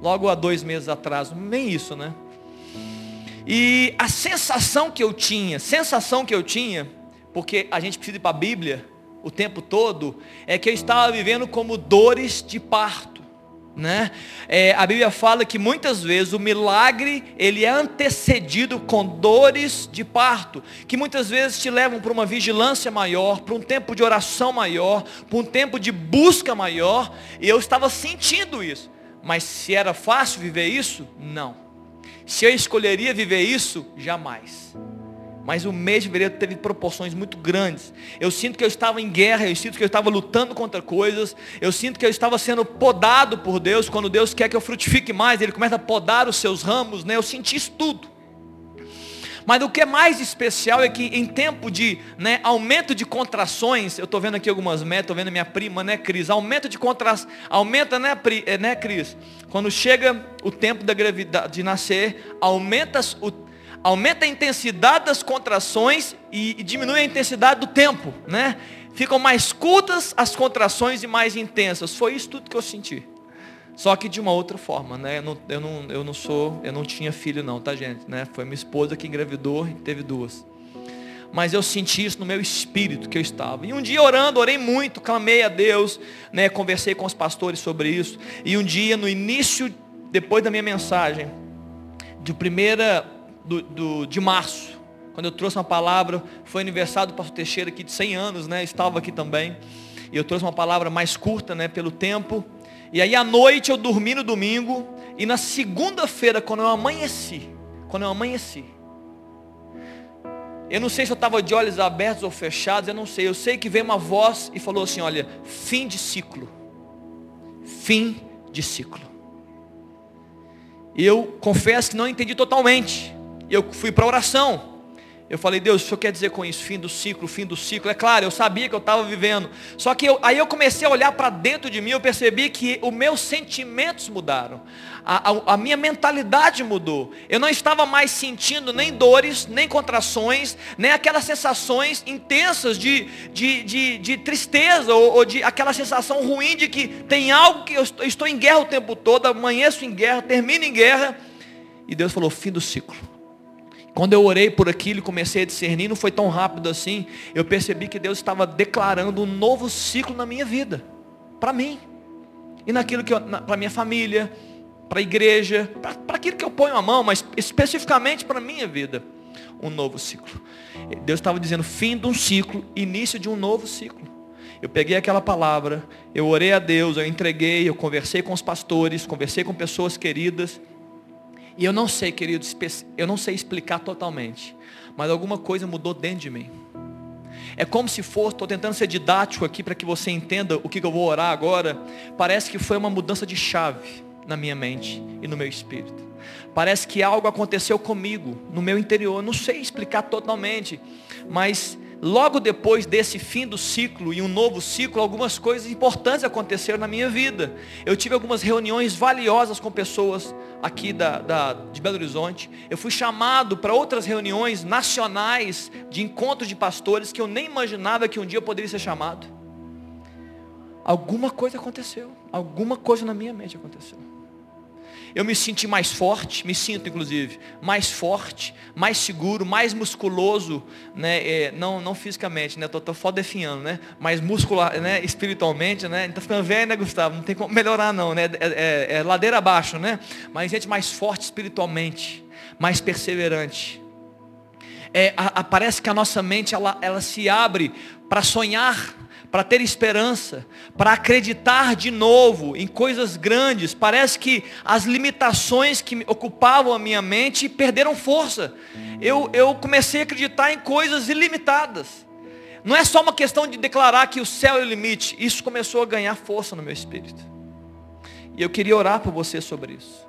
Logo há dois meses atrás, nem isso, né? E a sensação que eu tinha, sensação que eu tinha, porque a gente precisa ir para a Bíblia o tempo todo, é que eu estava vivendo como dores de parto. Né? É, a Bíblia fala que muitas vezes o milagre ele é antecedido com dores de parto, que muitas vezes te levam para uma vigilância maior, para um tempo de oração maior, para um tempo de busca maior. E eu estava sentindo isso. Mas se era fácil viver isso? Não. Se eu escolheria viver isso? Jamais. Mas o mês de fevereiro teve proporções muito grandes. Eu sinto que eu estava em guerra, eu sinto que eu estava lutando contra coisas, eu sinto que eu estava sendo podado por Deus, quando Deus quer que eu frutifique mais, Ele começa a podar os seus ramos, né? Eu senti isso tudo. Mas o que é mais especial é que em tempo de né, aumento de contrações, eu estou vendo aqui algumas metas, estou vendo minha prima, né, Cris? Aumento de contrações, aumenta, né, Pri, eh, né, Cris? Quando chega o tempo da gravidade, de nascer, aumenta o aumenta a intensidade das contrações e, e diminui a intensidade do tempo, né? Ficam mais curtas as contrações e mais intensas. Foi isso tudo que eu senti. Só que de uma outra forma, né? Eu não, eu não, eu não sou, eu não tinha filho não, tá gente? Né? Foi minha esposa que engravidou e teve duas. Mas eu senti isso no meu espírito que eu estava. E um dia orando, orei muito, clamei a Deus, né? Conversei com os pastores sobre isso. E um dia, no início, depois da minha mensagem, de primeira do, do, de março, quando eu trouxe uma palavra, foi aniversário do pastor Teixeira aqui de 100 anos, né? Estava aqui também. E eu trouxe uma palavra mais curta, né? Pelo tempo. E aí à noite eu dormi no domingo. E na segunda-feira, quando eu amanheci, quando eu amanheci, eu não sei se eu estava de olhos abertos ou fechados, eu não sei. Eu sei que veio uma voz e falou assim: olha, fim de ciclo. Fim de ciclo. E eu confesso que não entendi totalmente eu fui para a oração. Eu falei, Deus, o senhor quer dizer com isso, fim do ciclo, fim do ciclo? É claro, eu sabia que eu estava vivendo. Só que eu, aí eu comecei a olhar para dentro de mim, eu percebi que os meus sentimentos mudaram. A, a, a, minha mentalidade mudou. Eu não estava mais sentindo nem dores, nem contrações, nem aquelas sensações intensas de, de, de, de tristeza, ou, ou, de aquela sensação ruim de que tem algo que eu estou, eu estou em guerra o tempo todo, amanheço em guerra, termino em guerra. E Deus falou, fim do ciclo. Quando eu orei por aquilo e comecei a discernir, não foi tão rápido assim. Eu percebi que Deus estava declarando um novo ciclo na minha vida, para mim, e naquilo que para minha família, para a igreja, para aquilo que eu ponho a mão, mas especificamente para a minha vida, um novo ciclo. Deus estava dizendo fim de um ciclo, início de um novo ciclo. Eu peguei aquela palavra, eu orei a Deus, eu entreguei, eu conversei com os pastores, conversei com pessoas queridas, e eu não sei, querido, eu não sei explicar totalmente, mas alguma coisa mudou dentro de mim. É como se fosse, estou tentando ser didático aqui para que você entenda o que eu vou orar agora. Parece que foi uma mudança de chave na minha mente e no meu espírito. Parece que algo aconteceu comigo, no meu interior. Eu não sei explicar totalmente, mas logo depois desse fim do ciclo e um novo ciclo, algumas coisas importantes aconteceram na minha vida. Eu tive algumas reuniões valiosas com pessoas aqui da, da, de Belo Horizonte. Eu fui chamado para outras reuniões nacionais de encontros de pastores que eu nem imaginava que um dia eu poderia ser chamado. Alguma coisa aconteceu. Alguma coisa na minha mente aconteceu eu me senti mais forte, me sinto inclusive, mais forte, mais seguro, mais musculoso, né? É, não, não fisicamente, né? Tô, tô fodefinhando, né? Mais muscular, né? Espiritualmente, né? Tá ficando velho, né, Gustavo? Não tem como melhorar não, né? É, é, é ladeira abaixo, né? Mas gente mais forte espiritualmente, mais perseverante. É, a, a, parece que a nossa mente ela, ela se abre para sonhar para ter esperança, para acreditar de novo em coisas grandes. Parece que as limitações que ocupavam a minha mente perderam força. Eu, eu comecei a acreditar em coisas ilimitadas. Não é só uma questão de declarar que o céu é o limite. Isso começou a ganhar força no meu espírito. E eu queria orar por você sobre isso.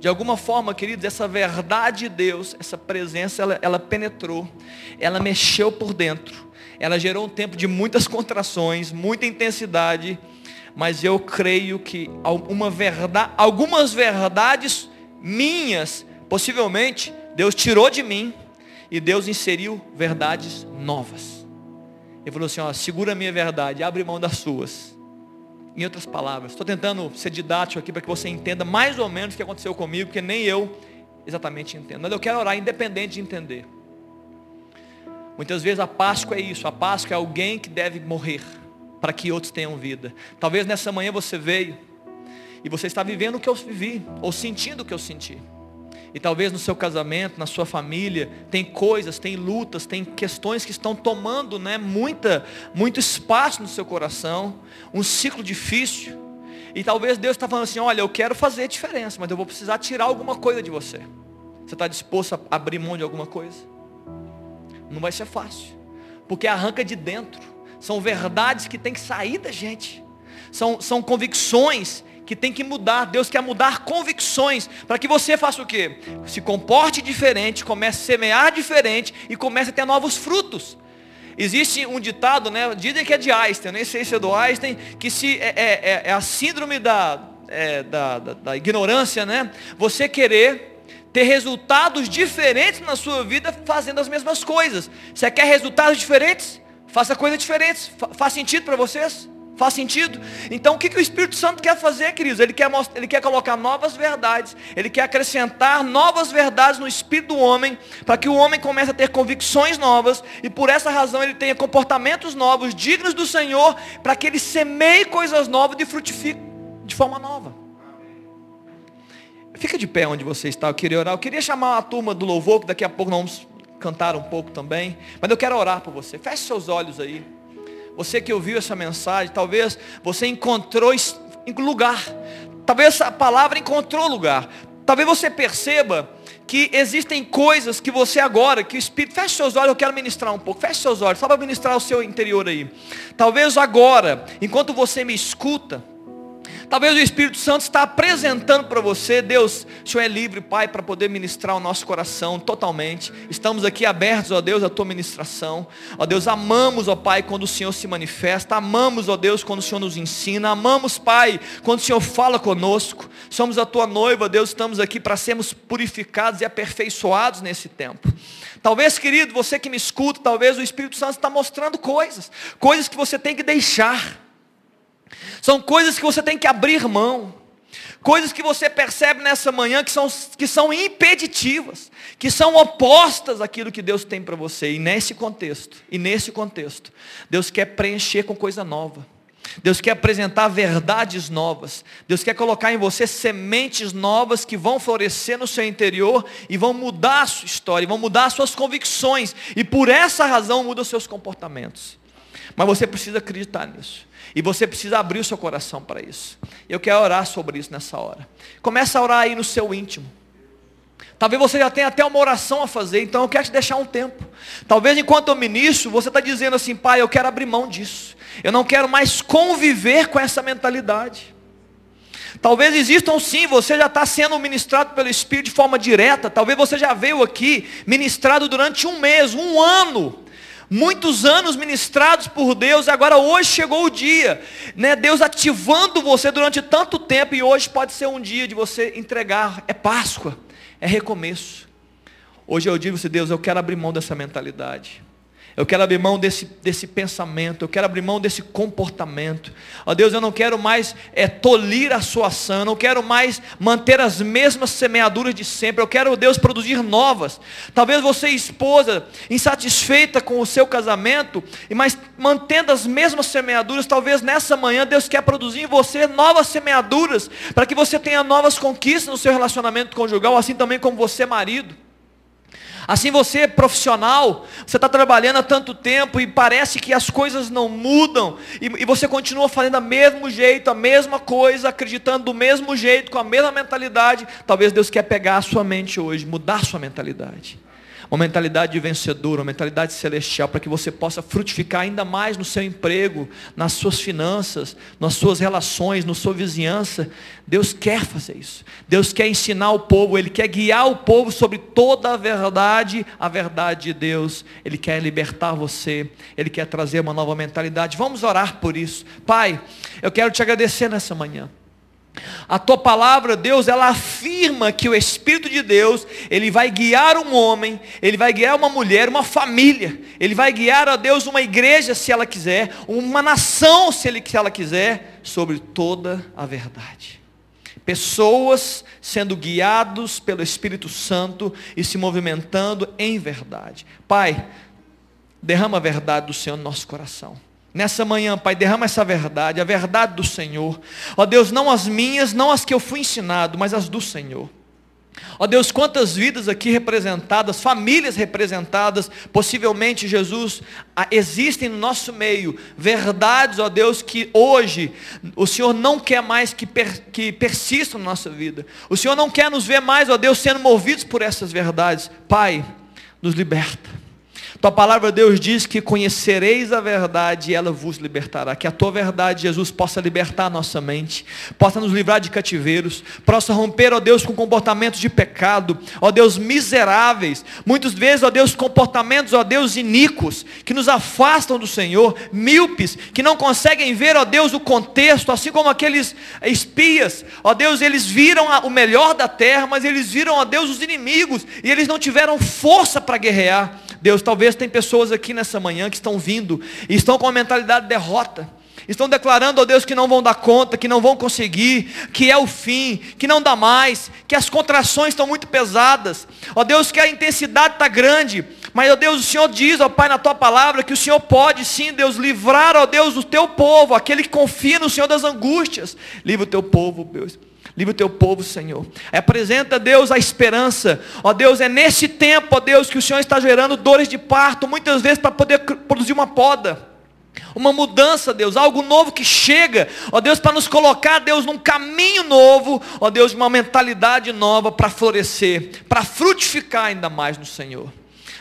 De alguma forma, queridos, essa verdade de Deus, essa presença, ela, ela penetrou, ela mexeu por dentro ela gerou um tempo de muitas contrações, muita intensidade, mas eu creio que verdade, algumas verdades minhas, possivelmente, Deus tirou de mim e Deus inseriu verdades novas. Ele falou assim, ó, segura a minha verdade, abre mão das suas. Em outras palavras, estou tentando ser didático aqui para que você entenda mais ou menos o que aconteceu comigo, porque nem eu exatamente entendo. Mas eu quero orar independente de entender. Muitas vezes a Páscoa é isso, a Páscoa é alguém que deve morrer para que outros tenham vida. Talvez nessa manhã você veio e você está vivendo o que eu vivi, ou sentindo o que eu senti. E talvez no seu casamento, na sua família, tem coisas, tem lutas, tem questões que estão tomando né, muita, muito espaço no seu coração, um ciclo difícil. E talvez Deus está falando assim, olha, eu quero fazer diferença, mas eu vou precisar tirar alguma coisa de você. Você está disposto a abrir mão de alguma coisa? Não vai ser fácil. Porque arranca de dentro. São verdades que tem que sair da gente. São, são convicções que tem que mudar. Deus quer mudar convicções. Para que você faça o quê? Se comporte diferente, comece a semear diferente e comece a ter novos frutos. Existe um ditado, né? Dizem que é de Einstein, nem sei se é do Einstein, que se é, é, é, é a síndrome da, é, da, da, da ignorância, né? Você querer ter resultados diferentes na sua vida fazendo as mesmas coisas. Você quer resultados diferentes? Faça coisas diferentes. Faz sentido para vocês? Faz sentido? Então o que, que o Espírito Santo quer fazer, queridos? Ele quer, mostrar, ele quer colocar novas verdades, ele quer acrescentar novas verdades no espírito do homem, para que o homem comece a ter convicções novas, e por essa razão ele tenha comportamentos novos, dignos do Senhor, para que ele semeie coisas novas e frutifique de forma nova. Fica de pé onde você está, eu queria orar. Eu queria chamar a turma do louvor, que daqui a pouco nós vamos cantar um pouco também. Mas eu quero orar por você. Feche seus olhos aí. Você que ouviu essa mensagem, talvez você encontrou lugar. Talvez essa palavra encontrou lugar. Talvez você perceba que existem coisas que você agora, que o Espírito, feche seus olhos, eu quero ministrar um pouco, feche seus olhos, só para ministrar o seu interior aí. Talvez agora, enquanto você me escuta, Talvez o Espírito Santo está apresentando para você, Deus, o Senhor é livre, Pai, para poder ministrar o nosso coração totalmente. Estamos aqui abertos, ó Deus, à tua ministração. Ó Deus, amamos, ó Pai, quando o Senhor se manifesta. Amamos, ó Deus, quando o Senhor nos ensina. Amamos, Pai, quando o Senhor fala conosco. Somos a tua noiva, Deus, estamos aqui para sermos purificados e aperfeiçoados nesse tempo. Talvez, querido, você que me escuta, talvez o Espírito Santo está mostrando coisas, coisas que você tem que deixar são coisas que você tem que abrir mão. Coisas que você percebe nessa manhã que são, que são impeditivas, que são opostas àquilo que Deus tem para você. E nesse contexto, e nesse contexto, Deus quer preencher com coisa nova. Deus quer apresentar verdades novas. Deus quer colocar em você sementes novas que vão florescer no seu interior e vão mudar a sua história, vão mudar as suas convicções. E por essa razão mudam os seus comportamentos. Mas você precisa acreditar nisso. E você precisa abrir o seu coração para isso. Eu quero orar sobre isso nessa hora. Começa a orar aí no seu íntimo. Talvez você já tenha até uma oração a fazer, então eu quero te deixar um tempo. Talvez enquanto eu ministro, você está dizendo assim, pai, eu quero abrir mão disso. Eu não quero mais conviver com essa mentalidade. Talvez existam sim, você já está sendo ministrado pelo Espírito de forma direta. Talvez você já veio aqui ministrado durante um mês, um ano muitos anos ministrados por Deus, agora hoje chegou o dia, né? Deus ativando você durante tanto tempo e hoje pode ser um dia de você entregar, é Páscoa, é recomeço. Hoje eu digo você, Deus, eu quero abrir mão dessa mentalidade. Eu quero abrir mão desse, desse pensamento, eu quero abrir mão desse comportamento. Ó Deus, eu não quero mais é, tolir a sua ação, eu não quero mais manter as mesmas semeaduras de sempre. Eu quero, Deus, produzir novas. Talvez você, esposa, insatisfeita com o seu casamento, mas mantendo as mesmas semeaduras, talvez nessa manhã Deus quer produzir em você novas semeaduras, para que você tenha novas conquistas no seu relacionamento conjugal, assim também como você, marido. Assim você, profissional, você está trabalhando há tanto tempo e parece que as coisas não mudam, e, e você continua fazendo do mesmo jeito, a mesma coisa, acreditando do mesmo jeito, com a mesma mentalidade. Talvez Deus quer pegar a sua mente hoje, mudar a sua mentalidade uma mentalidade de vencedor, uma mentalidade celestial, para que você possa frutificar ainda mais no seu emprego, nas suas finanças, nas suas relações, na sua vizinhança. Deus quer fazer isso. Deus quer ensinar o povo, Ele quer guiar o povo sobre toda a verdade, a verdade de Deus. Ele quer libertar você, Ele quer trazer uma nova mentalidade. Vamos orar por isso. Pai, eu quero te agradecer nessa manhã. A tua palavra, Deus, ela afirma que o Espírito de Deus, ele vai guiar um homem, ele vai guiar uma mulher, uma família, ele vai guiar a Deus uma igreja, se ela quiser, uma nação, se, ele, se ela quiser, sobre toda a verdade. Pessoas sendo guiados pelo Espírito Santo e se movimentando em verdade. Pai, derrama a verdade do Senhor no nosso coração. Nessa manhã, Pai, derrama essa verdade, a verdade do Senhor. Ó Deus, não as minhas, não as que eu fui ensinado, mas as do Senhor. Ó Deus, quantas vidas aqui representadas, famílias representadas, possivelmente, Jesus, existem no nosso meio, verdades, ó Deus, que hoje o Senhor não quer mais que, per, que persistam na nossa vida. O Senhor não quer nos ver mais, ó Deus, sendo movidos por essas verdades. Pai, nos liberta. Tua palavra, Deus, diz que conhecereis a verdade e ela vos libertará. Que a tua verdade, Jesus, possa libertar a nossa mente, possa nos livrar de cativeiros, possa romper, ó Deus, com comportamentos de pecado, ó Deus, miseráveis. Muitas vezes, ó Deus, comportamentos, ó Deus, iníquos, que nos afastam do Senhor, míopes, que não conseguem ver, ó Deus, o contexto, assim como aqueles espias, ó Deus, eles viram o melhor da terra, mas eles viram, ó Deus, os inimigos, e eles não tiveram força para guerrear. Deus, talvez tem pessoas aqui nessa manhã que estão vindo e estão com uma mentalidade de derrota. Estão declarando, ó Deus, que não vão dar conta, que não vão conseguir, que é o fim, que não dá mais, que as contrações estão muito pesadas. Ó Deus, que a intensidade está grande. Mas, ó Deus, o Senhor diz, ó Pai, na tua palavra, que o Senhor pode sim, Deus, livrar, ó Deus, o teu povo, aquele que confia no Senhor das angústias. Livra o teu povo, Deus. Livre o teu povo, Senhor. Apresenta, Deus, a esperança. Ó Deus, é nesse tempo, ó Deus, que o Senhor está gerando dores de parto, muitas vezes para poder produzir uma poda. Uma mudança, Deus, algo novo que chega, ó Deus, para nos colocar, Deus, num caminho novo, ó Deus, uma mentalidade nova para florescer, para frutificar ainda mais no Senhor.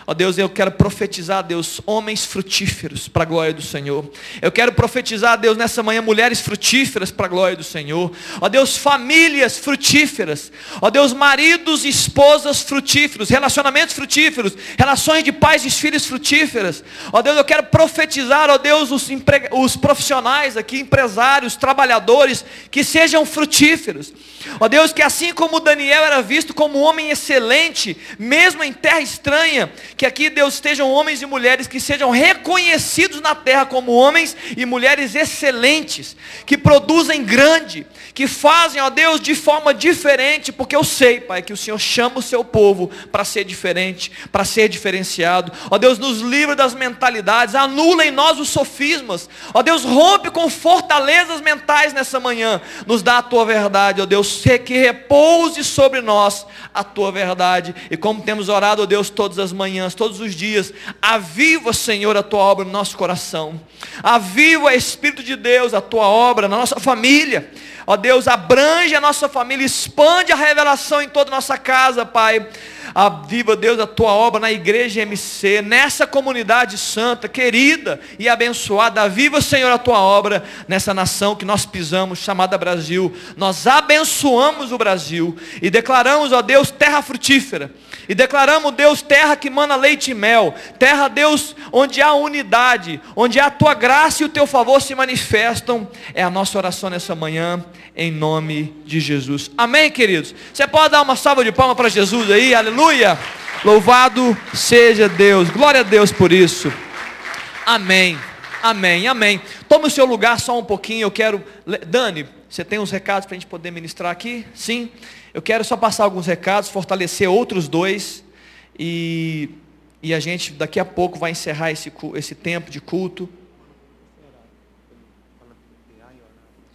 Ó Deus, eu quero profetizar, Deus, homens frutíferos para a glória do Senhor. Eu quero profetizar, Deus, nessa manhã, mulheres frutíferas para a glória do Senhor. Ó Deus, famílias frutíferas. Ó Deus, maridos e esposas frutíferos, relacionamentos frutíferos, relações de pais e filhos frutíferas. Ó Deus, eu quero profetizar, ó Deus, os, os profissionais aqui, empresários, trabalhadores, que sejam frutíferos. Ó Deus, que assim como Daniel era visto como um homem excelente, mesmo em terra estranha, que aqui Deus estejam homens e mulheres que sejam reconhecidos na terra como homens e mulheres excelentes, que produzem grande, que fazem, ó Deus, de forma diferente, porque eu sei, Pai, que o Senhor chama o seu povo para ser diferente, para ser diferenciado. Ó Deus, nos livra das mentalidades, anula em nós os sofismas. Ó Deus, rompe com fortalezas mentais nessa manhã. Nos dá a tua verdade, ó Deus, que repouse sobre nós a tua verdade. E como temos orado, ó Deus, todas as manhãs, todos os dias, aviva, Senhor, a tua obra no nosso coração. Aviva, Espírito de Deus, a tua obra na nossa família. Ó Deus, abrange a nossa família, expande a revelação em toda a nossa casa, Pai. Aviva, Deus, a tua obra na igreja MC, nessa comunidade santa, querida e abençoada. Aviva, Senhor, a tua obra nessa nação que nós pisamos, chamada Brasil. Nós abençoamos o Brasil e declaramos, ó Deus, terra frutífera. E declaramos, Deus, terra que mana leite e mel. Terra, Deus, onde há unidade, onde a tua graça e o teu favor se manifestam. É a nossa oração nessa manhã, em nome de Jesus. Amém, queridos? Você pode dar uma salva de palmas para Jesus aí, aleluia. Louvado seja Deus, glória a Deus por isso. Amém, amém, amém. Tome o seu lugar só um pouquinho, eu quero. Dani, você tem uns recados para a gente poder ministrar aqui? Sim? Eu quero só passar alguns recados, fortalecer outros dois. E, e a gente daqui a pouco vai encerrar esse, esse tempo de culto.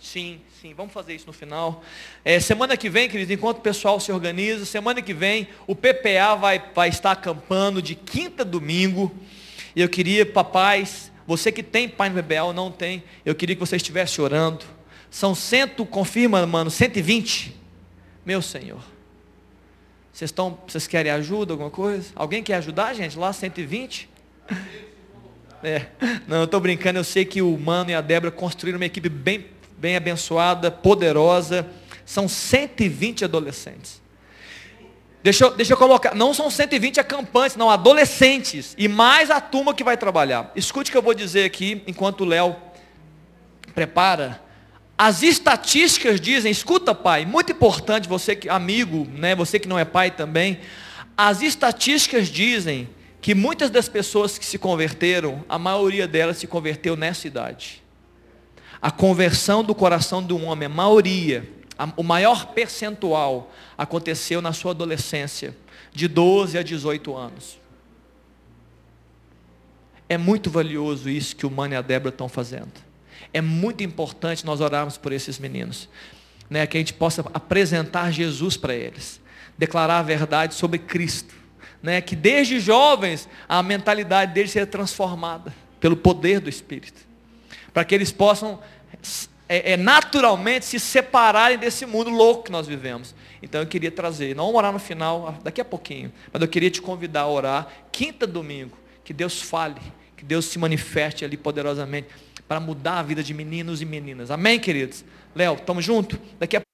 Sim, sim, vamos fazer isso no final. É, semana que vem, queridos, enquanto o pessoal se organiza, semana que vem o PPA vai, vai estar acampando de quinta a domingo. E eu queria, papais, você que tem pai no PPA ou não tem, eu queria que você estivesse orando. São cento, confirma, mano, 120. Meu Senhor. Vocês estão, vocês querem ajuda, alguma coisa? Alguém quer ajudar, gente? Lá 120? É. Não, eu estou brincando, eu sei que o Mano e a Débora construíram uma equipe bem, bem abençoada, poderosa. São 120 adolescentes. Deixa eu, deixa eu colocar, não são 120 acampantes, não, adolescentes. E mais a turma que vai trabalhar. Escute o que eu vou dizer aqui, enquanto o Léo prepara. As estatísticas dizem, escuta pai, muito importante você que amigo, né, você que não é pai também, as estatísticas dizem que muitas das pessoas que se converteram, a maioria delas se converteu nessa idade. A conversão do coração de um homem, a maioria, a, o maior percentual aconteceu na sua adolescência, de 12 a 18 anos. É muito valioso isso que o Mano e a Débora estão fazendo. É muito importante nós orarmos por esses meninos. Né, que a gente possa apresentar Jesus para eles. Declarar a verdade sobre Cristo. Né, que desde jovens a mentalidade deles seja transformada pelo poder do Espírito. Para que eles possam é, é, naturalmente se separarem desse mundo louco que nós vivemos. Então eu queria trazer, não orar no final, daqui a pouquinho, mas eu queria te convidar a orar, quinta domingo, que Deus fale, que Deus se manifeste ali poderosamente para mudar a vida de meninos e meninas. Amém, queridos? Léo, estamos juntos? Daqui a